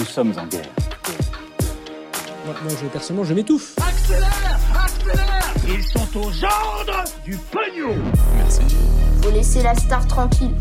Nous sommes en guerre. Moi, moi, je, personnellement, je m'étouffe. Accélère Accélère Ils sont aux ordres du pognon Faut laisser la star tranquille.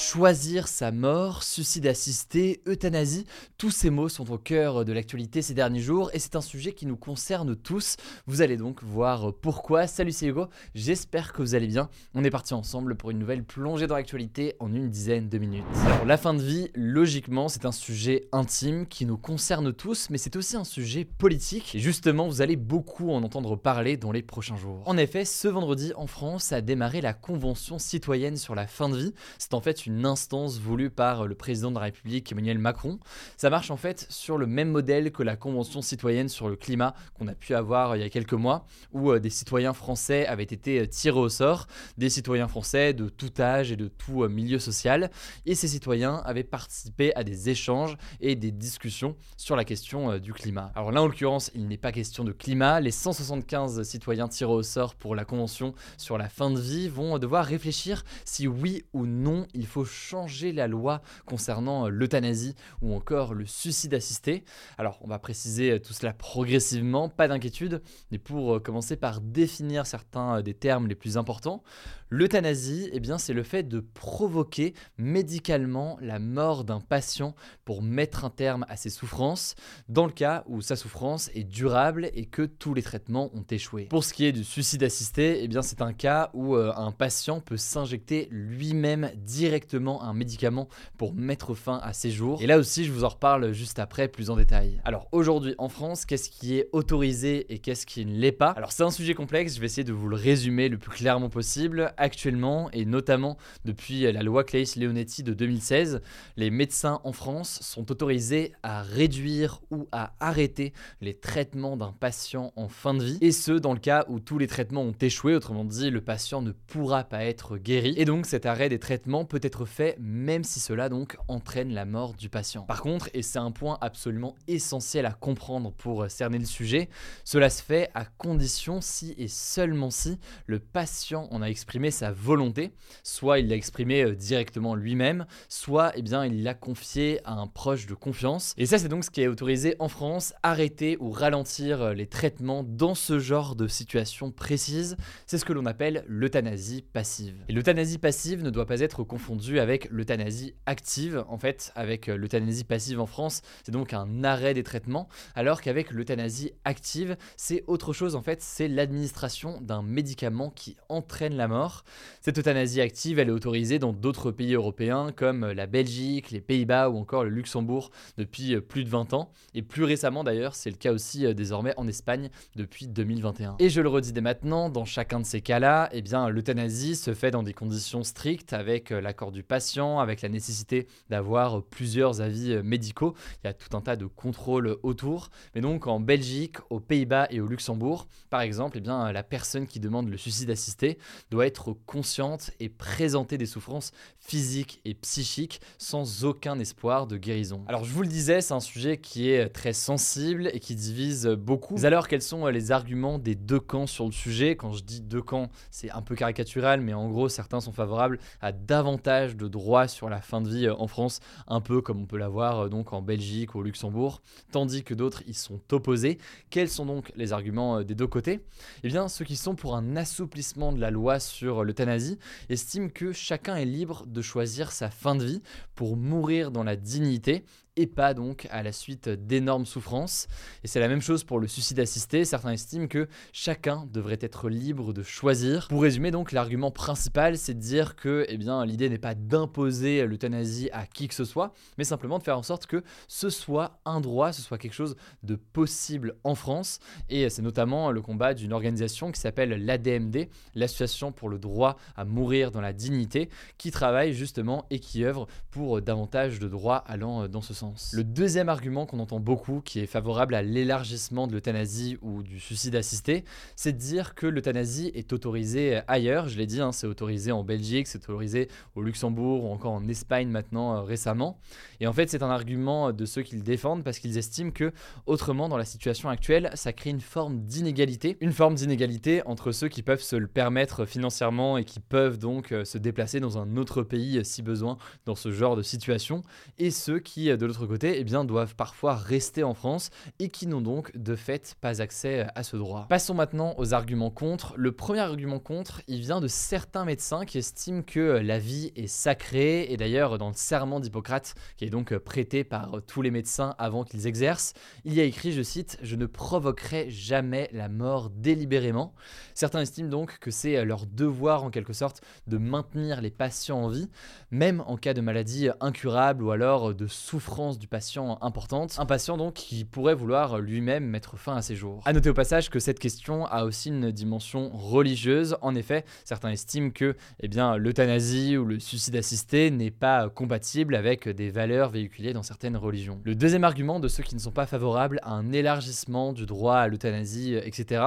Choisir sa mort, suicide assisté, euthanasie, tous ces mots sont au cœur de l'actualité ces derniers jours et c'est un sujet qui nous concerne tous. Vous allez donc voir pourquoi. Salut c'est Hugo, j'espère que vous allez bien. On est parti ensemble pour une nouvelle plongée dans l'actualité en une dizaine de minutes. La fin de vie, logiquement c'est un sujet intime qui nous concerne tous mais c'est aussi un sujet politique et justement vous allez beaucoup en entendre parler dans les prochains jours. En effet, ce vendredi en France a démarré la Convention citoyenne sur la fin de vie. C'est en fait une une instance voulue par le président de la République Emmanuel Macron. Ça marche en fait sur le même modèle que la Convention citoyenne sur le climat qu'on a pu avoir il y a quelques mois, où euh, des citoyens français avaient été euh, tirés au sort, des citoyens français de tout âge et de tout euh, milieu social, et ces citoyens avaient participé à des échanges et des discussions sur la question du climat. Alors là, en l'occurrence, il n'est pas question de climat. Les 175 citoyens tirés au sort pour la Convention sur la fin de vie vont devoir réfléchir si oui ou non il faut changer la loi concernant euh, l'euthanasie ou encore le suicide assisté. Alors on va préciser euh, tout cela progressivement, pas d'inquiétude, mais pour euh, commencer par définir certains des termes les plus importants, l'euthanasie, eh bien c'est le fait de provoquer médicalement la mort d'un patient pour mettre un terme à ses souffrances, dans le cas où sa souffrance est durable et que tous les traitements ont échoué. Pour ce qui est du suicide assisté, eh bien c'est un cas où un patient peut s'injecter lui-même directement un médicament pour mettre fin à ses jours. Et là aussi, je vous en reparle juste après, plus en détail. Alors aujourd'hui en France, qu'est-ce qui est autorisé et qu'est-ce qui ne l'est pas? Alors c'est un sujet complexe, je vais essayer de vous le résumer le plus clairement possible. Actuellement, et notamment depuis la loi Claes-Leonetti de 2016, les médecins en France sont autorisés à réduire ou à arrêter les traitements d'un patient en fin de vie, et ce dans le cas où tous les traitements ont échoué, autrement dit le patient ne pourra pas être guéri, et donc cet arrêt des traitements peut être fait même si cela donc entraîne la mort du patient. Par contre, et c'est un point absolument essentiel à comprendre pour euh, cerner le sujet, cela se fait à condition si et seulement si le patient en a exprimé sa volonté, soit il l'a exprimé euh, directement lui-même, soit eh bien il l'a confié à un proche de confiance. Et ça c'est donc ce qui est autorisé en France, arrêter ou ralentir euh, les traitements dans ce genre de situation précise, c'est ce que l'on appelle l'euthanasie passive. Et l'euthanasie passive ne doit pas être confondue avec l'euthanasie active. En fait, avec euh, l'euthanasie passive en France, c'est donc un arrêt des traitements, alors qu'avec l'euthanasie active, c'est autre chose. En fait, c'est l'administration d'un médicament qui entraîne la mort. Cette euthanasie active, elle est autorisée dans d'autres pays européens comme la Belgique, les Pays-Bas ou encore le Luxembourg depuis euh, plus de 20 ans. Et plus récemment d'ailleurs, c'est le cas aussi euh, désormais en Espagne depuis 2021. Et je le redis dès maintenant, dans chacun de ces cas-là, eh bien l'euthanasie se fait dans des conditions strictes avec l'accord du patient, avec la nécessité d'avoir plusieurs avis euh, médicaux. Il y a tout un tas de contrôles autour. Mais donc en Belgique, aux Pays-Bas et au Luxembourg, par exemple, eh bien, la personne qui demande le suicide assisté doit être consciente et présenter des souffrances physiques et psychiques sans aucun espoir de guérison. Alors je vous le disais, c'est un sujet qui est très sensible et qui divise beaucoup. alors quels sont les arguments des deux camps sur le sujet? Quand je dis deux camps, c'est un peu caricatural, mais en gros certains sont favorables à davantage de droit sur la fin de vie euh, en France, un peu comme on peut l'avoir euh, donc en Belgique ou au Luxembourg, tandis que d'autres y sont opposés. Quels sont donc les arguments euh, des deux côtés? Eh bien, ceux qui sont pour un assouplissement de la loi sur l'euthanasie estiment que chacun est libre de choisir sa fin de vie pour mourir dans la dignité et pas donc à la suite d'énormes souffrances. Et c'est la même chose pour le suicide assisté. Certains estiment que chacun devrait être libre de choisir. Pour résumer donc, l'argument principal, c'est de dire que eh bien, l'idée n'est pas d'imposer l'euthanasie à qui que ce soit, mais simplement de faire en sorte que ce soit un droit, ce soit quelque chose de possible en France. Et c'est notamment le combat d'une organisation qui s'appelle l'ADMD, l'Association pour le droit à mourir dans la dignité, qui travaille justement et qui œuvre pour davantage de droits allant dans ce sens. Le deuxième argument qu'on entend beaucoup, qui est favorable à l'élargissement de l'euthanasie ou du suicide assisté, c'est de dire que l'euthanasie est autorisée ailleurs. Je l'ai dit, hein, c'est autorisé en Belgique, c'est autorisé au Luxembourg ou encore en Espagne maintenant euh, récemment. Et en fait, c'est un argument de ceux qui le défendent parce qu'ils estiment que autrement, dans la situation actuelle, ça crée une forme d'inégalité, une forme d'inégalité entre ceux qui peuvent se le permettre financièrement et qui peuvent donc euh, se déplacer dans un autre pays euh, si besoin dans ce genre de situation, et ceux qui, de l'autre côté, eh bien, doivent parfois rester en France et qui n'ont donc de fait pas accès à ce droit. Passons maintenant aux arguments contre. Le premier argument contre, il vient de certains médecins qui estiment que la vie est sacrée, et d'ailleurs dans le serment d'Hippocrate, qui est donc prêté par tous les médecins avant qu'ils exercent, il y a écrit, je cite, Je ne provoquerai jamais la mort délibérément. Certains estiment donc que c'est leur devoir en quelque sorte de maintenir les patients en vie, même en cas de maladie incurable ou alors de souffrance du patient importante. Un patient donc qui pourrait vouloir lui-même mettre fin à ses jours. A noter au passage que cette question a aussi une dimension religieuse. En effet, certains estiment que eh bien, l'euthanasie ou le suicide assisté n'est pas compatible avec des valeurs véhiculées dans certaines religions. Le deuxième argument de ceux qui ne sont pas favorables à un élargissement du droit à l'euthanasie, etc.,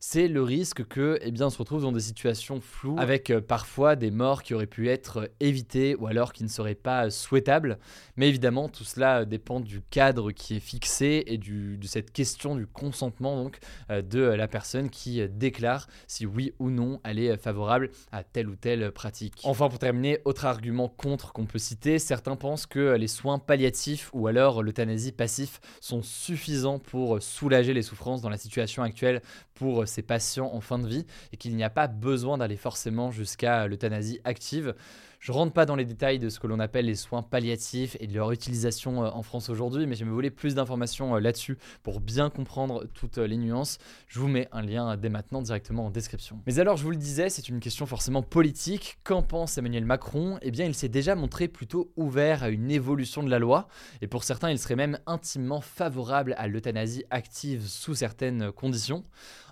c'est le risque que eh bien, on se retrouve dans des situations floues avec euh, parfois des morts qui auraient pu être évitées ou alors qui ne seraient pas souhaitables. Mais évidemment, tout cela dépend du cadre qui est fixé et de cette question du consentement donc euh, de la personne qui déclare si oui ou non elle est favorable à telle ou telle pratique. Enfin, pour terminer, autre argument contre qu'on peut citer, certains pensent que les soins palliatifs ou alors l'euthanasie passif sont suffisants pour soulager les souffrances dans la situation actuelle pour ces patients en fin de vie et qu'il n'y a pas besoin d'aller forcément jusqu'à l'euthanasie active. Je rentre pas dans les détails de ce que l'on appelle les soins palliatifs et de leur utilisation euh, en France aujourd'hui, mais si vous voulez plus d'informations euh, là-dessus pour bien comprendre toutes euh, les nuances, je vous mets un lien dès maintenant directement en description. Mais alors, je vous le disais, c'est une question forcément politique. Qu'en pense Emmanuel Macron? Eh bien, il s'est déjà montré plutôt ouvert à une évolution de la loi, et pour certains, il serait même intimement favorable à l'euthanasie active sous certaines conditions.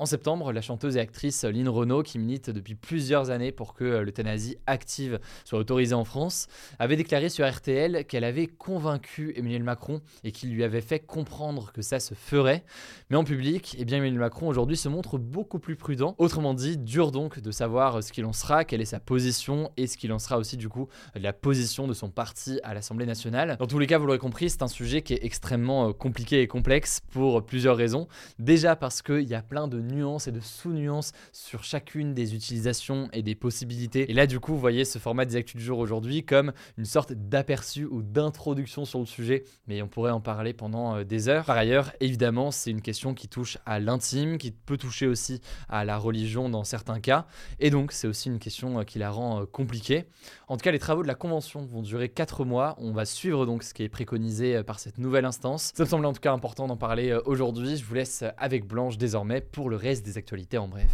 En septembre, la chanteuse et actrice Lynn Renault, qui milite depuis plusieurs années pour que l'euthanasie active soit autorisée en France, avait déclaré sur RTL qu'elle avait convaincu Emmanuel Macron et qu'il lui avait fait comprendre que ça se ferait. Mais en public, eh bien Emmanuel Macron aujourd'hui se montre beaucoup plus prudent. Autrement dit, dur donc de savoir ce qu'il en sera, quelle est sa position et ce qu'il en sera aussi du coup de la position de son parti à l'Assemblée nationale. Dans tous les cas, vous l'aurez compris, c'est un sujet qui est extrêmement euh, compliqué et complexe pour plusieurs raisons. Déjà parce qu'il y a plein de nuances et de sous-nuances sur chacune des utilisations et des possibilités. Et là, du coup, vous voyez ce format des actus du jour aujourd'hui comme une sorte d'aperçu ou d'introduction sur le sujet, mais on pourrait en parler pendant euh, des heures. Par ailleurs, évidemment, c'est une question qui touche à l'intime, qui peut toucher aussi à la religion dans certains cas, et donc c'est aussi une question euh, qui la rend euh, compliquée. En tout cas, les travaux de la convention vont durer 4 mois. On va suivre donc ce qui est préconisé par cette nouvelle instance. Ça me semble en tout cas important d'en parler aujourd'hui. Je vous laisse avec Blanche désormais pour le reste des actualités en bref.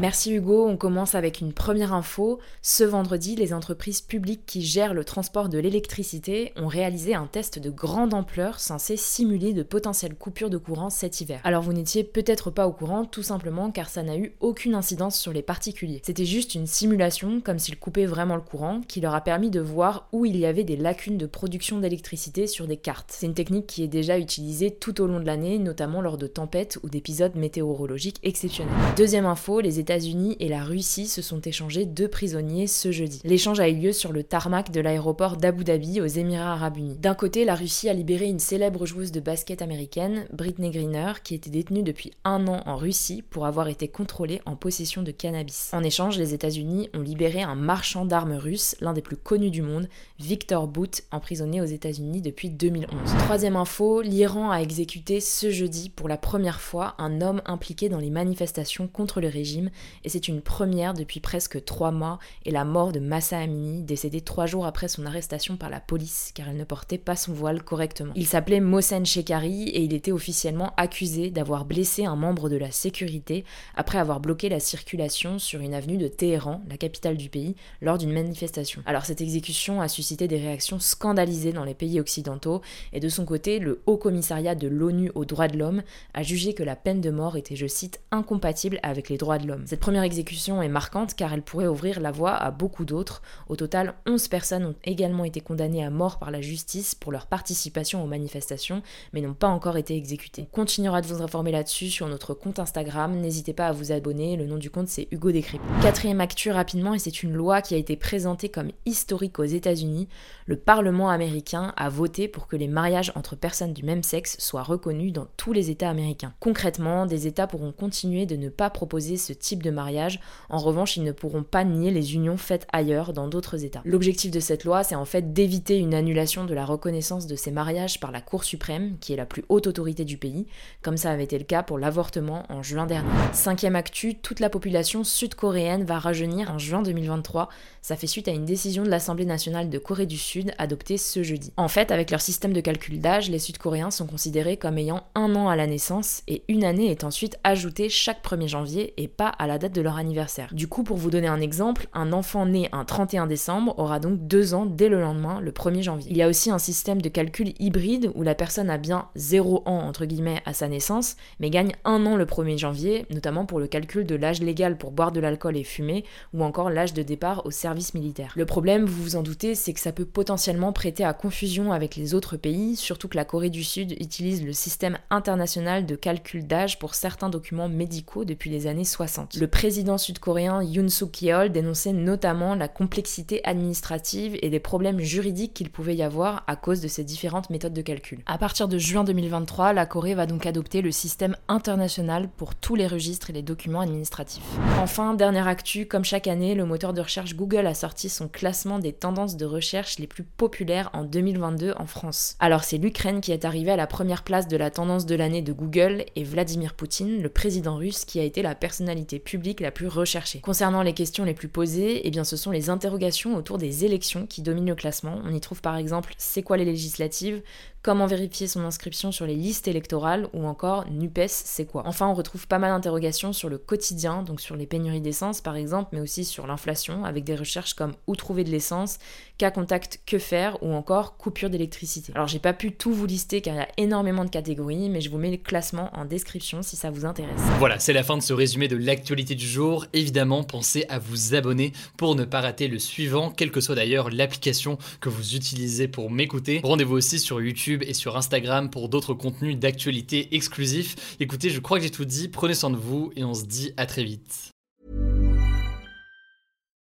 Merci Hugo, on commence avec une première info. Ce vendredi, les entreprises publiques qui gèrent le transport de l'électricité ont réalisé un test de grande ampleur censé simuler de potentielles coupures de courant cet hiver. Alors vous n'étiez peut-être pas au courant tout simplement car ça n'a eu aucune incidence sur les particuliers. C'était juste une simulation comme s'ils coupaient vraiment le courant qui leur a permis de voir où il y avait des lacunes de production d'électricité sur des cartes. C'est une technique qui est déjà utilisée tout au long de l'année, notamment lors de tempêtes ou d'épisodes météorologiques exceptionnels. Deuxième info, les États-Unis et la Russie se sont échangés deux prisonniers ce jeudi. L'échange a eu lieu sur le tarmac de l'aéroport d'Abu Dhabi aux Émirats Arabes Unis. D'un côté, la Russie a libéré une célèbre joueuse de basket américaine, Britney Greener, qui était détenue depuis un an en Russie pour avoir été contrôlée en possession de cannabis. En échange, les États-Unis ont libéré un marchand d'armes russe, l'un des plus connus du monde, Victor Bout, emprisonné aux États-Unis depuis 2011. Troisième info, l'Iran a exécuté ce jeudi pour la première fois un homme impliqué dans les manifestations contre le régime et c'est une première depuis presque trois mois et la mort de Massa Amini, décédée trois jours après son arrestation par la police car elle ne portait pas son voile correctement. Il s'appelait Mohsen Shekari et il était officiellement accusé d'avoir blessé un membre de la sécurité après avoir bloqué la circulation sur une avenue de Téhéran, la capitale du pays, lors d'une manifestation. Alors cette exécution a suscité des réactions scandalisées dans les pays occidentaux et de son côté, le Haut Commissariat de l'ONU aux droits de l'homme a jugé que la peine de mort était, je cite, incompatible avec les droits de l'homme. Cette première exécution est marquante car elle pourrait ouvrir la voie à beaucoup d'autres. Au total, 11 personnes ont également été condamnées à mort par la justice pour leur participation aux manifestations, mais n'ont pas encore été exécutées. On continuera de vous informer là-dessus sur notre compte Instagram, n'hésitez pas à vous abonner, le nom du compte c'est Hugo Décrypte. Quatrième actu rapidement, et c'est une loi qui a été présentée comme historique aux États-Unis, le Parlement américain a voté pour que les mariages entre personnes du même sexe soient reconnus dans tous les États américains. Concrètement, des États pourront continuer de ne pas proposer ce type de mariage, en revanche ils ne pourront pas nier les unions faites ailleurs dans d'autres États. L'objectif de cette loi, c'est en fait d'éviter une annulation de la reconnaissance de ces mariages par la Cour suprême, qui est la plus haute autorité du pays, comme ça avait été le cas pour l'avortement en juin dernier. Cinquième actu, toute la population sud-coréenne va rajeunir en juin 2023. Ça fait suite à une décision de l'Assemblée nationale de Corée du Sud adoptée ce jeudi. En fait, avec leur système de calcul d'âge, les Sud-Coréens sont considérés comme ayant un an à la naissance et une année est ensuite ajoutée chaque 1er janvier et pas à la date de leur anniversaire. Du coup, pour vous donner un exemple, un enfant né un 31 décembre aura donc deux ans dès le lendemain, le 1er janvier. Il y a aussi un système de calcul hybride où la personne a bien 0 ans entre guillemets à sa naissance, mais gagne un an le 1er janvier, notamment pour le calcul de l'âge légal pour boire de l'alcool et fumer, ou encore l'âge de départ au service militaire. Le problème, vous vous en doutez, c'est que ça peut potentiellement prêter à confusion avec les autres pays, surtout que la Corée du Sud utilise le système international de calcul d'âge pour certains documents médicaux depuis les années 60. Le président sud-coréen Yoon Suk Yeol dénonçait notamment la complexité administrative et les problèmes juridiques qu'il pouvait y avoir à cause de ces différentes méthodes de calcul. À partir de juin 2023, la Corée va donc adopter le système international pour tous les registres et les documents administratifs. Enfin, dernière actu, comme chaque année, le moteur de recherche Google a sorti son classement des tendances de recherche les plus populaires en 2022 en France. Alors c'est l'Ukraine qui est arrivée à la première place de la tendance de l'année de Google et Vladimir Poutine, le président russe, qui a été la personnalité publique la plus recherchée. Concernant les questions les plus posées, eh bien ce sont les interrogations autour des élections qui dominent le classement. On y trouve par exemple c'est quoi les législatives, comment vérifier son inscription sur les listes électorales ou encore NUPES, c'est quoi. Enfin, on retrouve pas mal d'interrogations sur le quotidien, donc sur les pénuries d'essence par exemple, mais aussi sur l'inflation, avec des recherches comme où trouver de l'essence, cas contact, que faire, ou encore coupure d'électricité. Alors j'ai pas pu tout vous lister car il y a énormément de catégories, mais je vous mets les classements en description si ça vous intéresse. Voilà, c'est la fin de ce résumé de l'actualité du jour. Évidemment, pensez à vous abonner pour ne pas rater le suivant, quelle que soit d'ailleurs l'application que vous utilisez pour m'écouter. Rendez-vous aussi sur YouTube et sur Instagram pour d'autres contenus d'actualité exclusifs. Écoutez, je crois que j'ai tout dit, prenez soin de vous et on se dit à très vite.